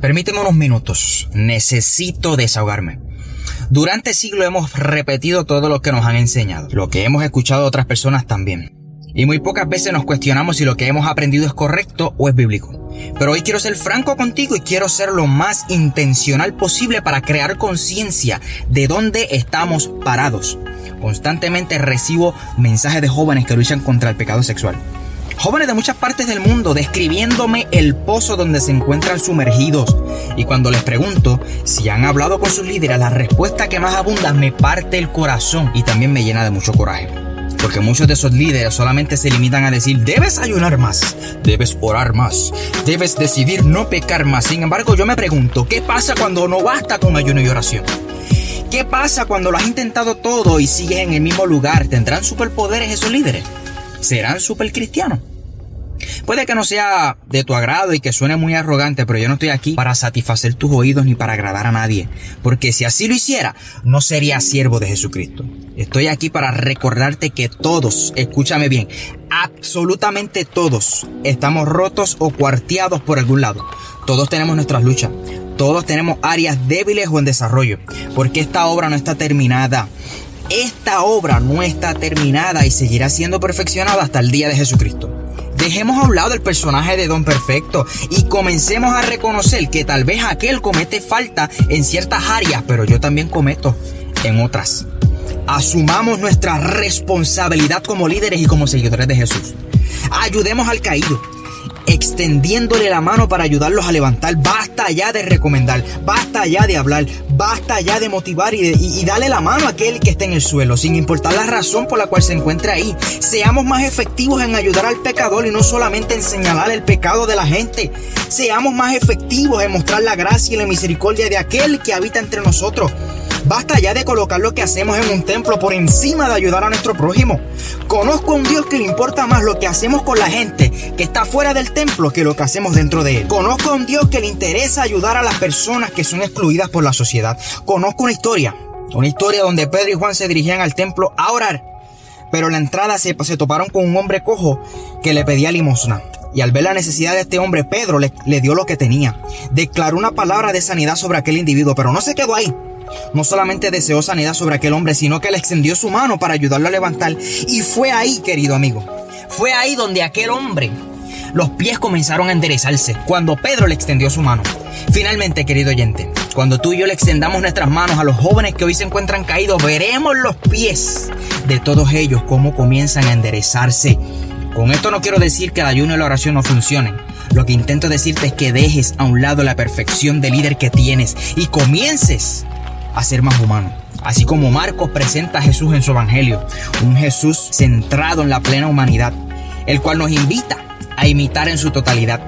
Permíteme unos minutos. Necesito desahogarme. Durante siglos hemos repetido todo lo que nos han enseñado, lo que hemos escuchado otras personas también. Y muy pocas veces nos cuestionamos si lo que hemos aprendido es correcto o es bíblico. Pero hoy quiero ser franco contigo y quiero ser lo más intencional posible para crear conciencia de dónde estamos parados. Constantemente recibo mensajes de jóvenes que luchan contra el pecado sexual. Jóvenes de muchas partes del mundo describiéndome el pozo donde se encuentran sumergidos. Y cuando les pregunto si han hablado con sus líderes, la respuesta que más abunda me parte el corazón y también me llena de mucho coraje. Porque muchos de esos líderes solamente se limitan a decir, debes ayunar más, debes orar más, debes decidir no pecar más. Sin embargo, yo me pregunto, ¿qué pasa cuando no basta con ayuno y oración? ¿Qué pasa cuando lo has intentado todo y sigues en el mismo lugar? ¿Tendrán superpoderes esos líderes? ¿Serán supercristianos? Puede que no sea de tu agrado y que suene muy arrogante, pero yo no estoy aquí para satisfacer tus oídos ni para agradar a nadie, porque si así lo hiciera, no sería siervo de Jesucristo. Estoy aquí para recordarte que todos, escúchame bien, absolutamente todos estamos rotos o cuarteados por algún lado. Todos tenemos nuestras luchas, todos tenemos áreas débiles o en desarrollo, porque esta obra no está terminada. Esta obra no está terminada y seguirá siendo perfeccionada hasta el día de Jesucristo. Dejemos a un lado el personaje de Don Perfecto y comencemos a reconocer que tal vez aquel comete falta en ciertas áreas, pero yo también cometo en otras. Asumamos nuestra responsabilidad como líderes y como seguidores de Jesús. Ayudemos al caído extendiéndole la mano para ayudarlos a levantar. Basta ya de recomendar, basta ya de hablar, basta ya de motivar y, darle la mano a aquel que esté en el suelo, sin importar la razón por la cual se encuentra ahí. Seamos más efectivos en ayudar al pecador y no solamente en señalar el pecado de la gente. Seamos más efectivos en mostrar la gracia y la misericordia de aquel que habita entre nosotros. Basta ya de colocar lo que hacemos en un templo por encima de ayudar a nuestro prójimo. Conozco a un Dios que le importa más lo que hacemos con la gente que está fuera del templo que lo que hacemos dentro de él. Conozco a un Dios que le interesa ayudar a las personas que son excluidas por la sociedad. Conozco una historia, una historia donde Pedro y Juan se dirigían al templo a orar. Pero en la entrada se, se toparon con un hombre cojo que le pedía limosna. Y al ver la necesidad de este hombre, Pedro le, le dio lo que tenía. Declaró una palabra de sanidad sobre aquel individuo, pero no se quedó ahí. No solamente deseó sanidad sobre aquel hombre, sino que le extendió su mano para ayudarlo a levantar. Y fue ahí, querido amigo, fue ahí donde aquel hombre, los pies comenzaron a enderezarse, cuando Pedro le extendió su mano. Finalmente, querido oyente, cuando tú y yo le extendamos nuestras manos a los jóvenes que hoy se encuentran caídos, veremos los pies de todos ellos cómo comienzan a enderezarse. Con esto no quiero decir que el ayuno y la oración no funcionen. Lo que intento decirte es que dejes a un lado la perfección de líder que tienes y comiences a ser más humano. Así como Marcos presenta a Jesús en su Evangelio, un Jesús centrado en la plena humanidad, el cual nos invita a imitar en su totalidad.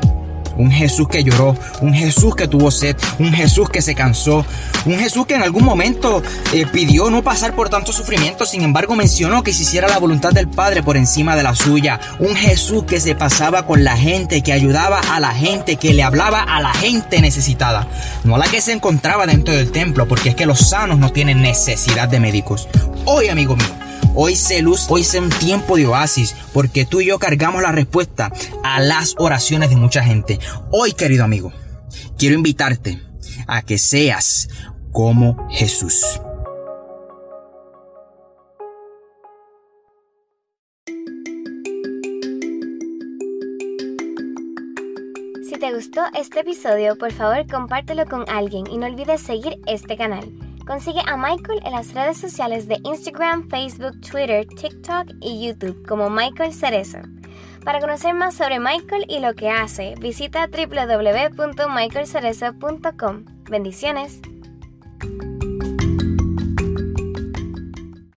Un Jesús que lloró, un Jesús que tuvo sed, un Jesús que se cansó, un Jesús que en algún momento eh, pidió no pasar por tanto sufrimiento, sin embargo mencionó que se hiciera la voluntad del Padre por encima de la suya. Un Jesús que se pasaba con la gente, que ayudaba a la gente, que le hablaba a la gente necesitada, no a la que se encontraba dentro del templo, porque es que los sanos no tienen necesidad de médicos. Hoy, amigo mío, Hoy se luz, hoy sea un tiempo de oasis, porque tú y yo cargamos la respuesta a las oraciones de mucha gente. Hoy, querido amigo, quiero invitarte a que seas como Jesús. Si te gustó este episodio, por favor compártelo con alguien y no olvides seguir este canal. Consigue a Michael en las redes sociales de Instagram, Facebook, Twitter, TikTok y YouTube como Michael Cerezo. Para conocer más sobre Michael y lo que hace, visita www.michaelcerezo.com. Bendiciones.